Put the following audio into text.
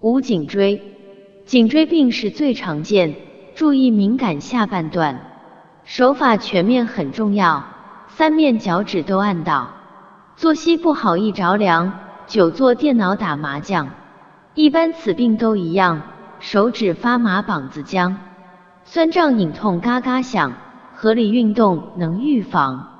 五颈椎。颈椎病是最常见注意敏感下半段。手法全面很重要三面脚趾都按到作息不好易着凉久坐电脑打麻将。一般此病都一样手指发麻膀子僵。酸胀隐痛嘎嘎响合理运动能预防。